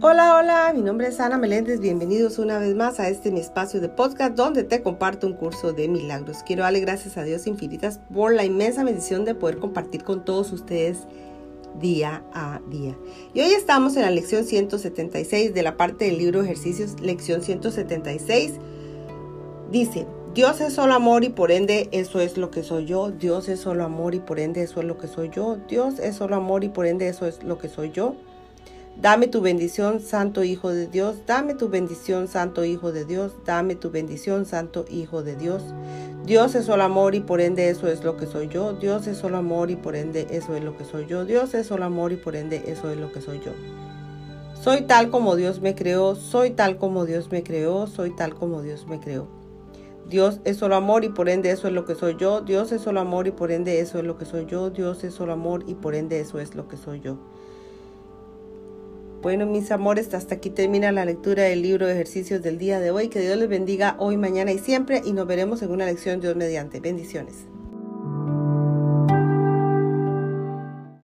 Hola, hola, mi nombre es Ana Meléndez, bienvenidos una vez más a este mi espacio de podcast donde te comparto un curso de milagros. Quiero darle gracias a Dios infinitas por la inmensa bendición de poder compartir con todos ustedes día a día. Y hoy estamos en la lección 176 de la parte del libro Ejercicios, lección 176. Dice, Dios es solo amor y por ende eso es lo que soy yo. Dios es solo amor y por ende eso es lo que soy yo. Dios es solo amor y por ende eso es lo que soy yo. Dame tu bendición, Santo Hijo de Dios. Dame tu bendición, Santo Hijo de Dios. Dame tu bendición, Santo Hijo de Dios. Dios es solo amor y por ende eso es lo que soy yo. Dios es solo amor y por ende eso es lo que soy yo. Dios es solo amor y por ende eso es lo que soy yo. Soy tal como Dios me creó. Soy tal como Dios me creó. Soy tal como Dios me creó. Dios es solo amor y por ende eso es lo que soy yo. Dios es solo amor y por ende eso es lo que soy yo. Dios es solo amor y por ende eso es lo que soy yo. Bueno, mis amores, hasta aquí termina la lectura del libro de ejercicios del día de hoy. Que Dios les bendiga hoy, mañana y siempre y nos veremos en una lección Dios mediante. Bendiciones.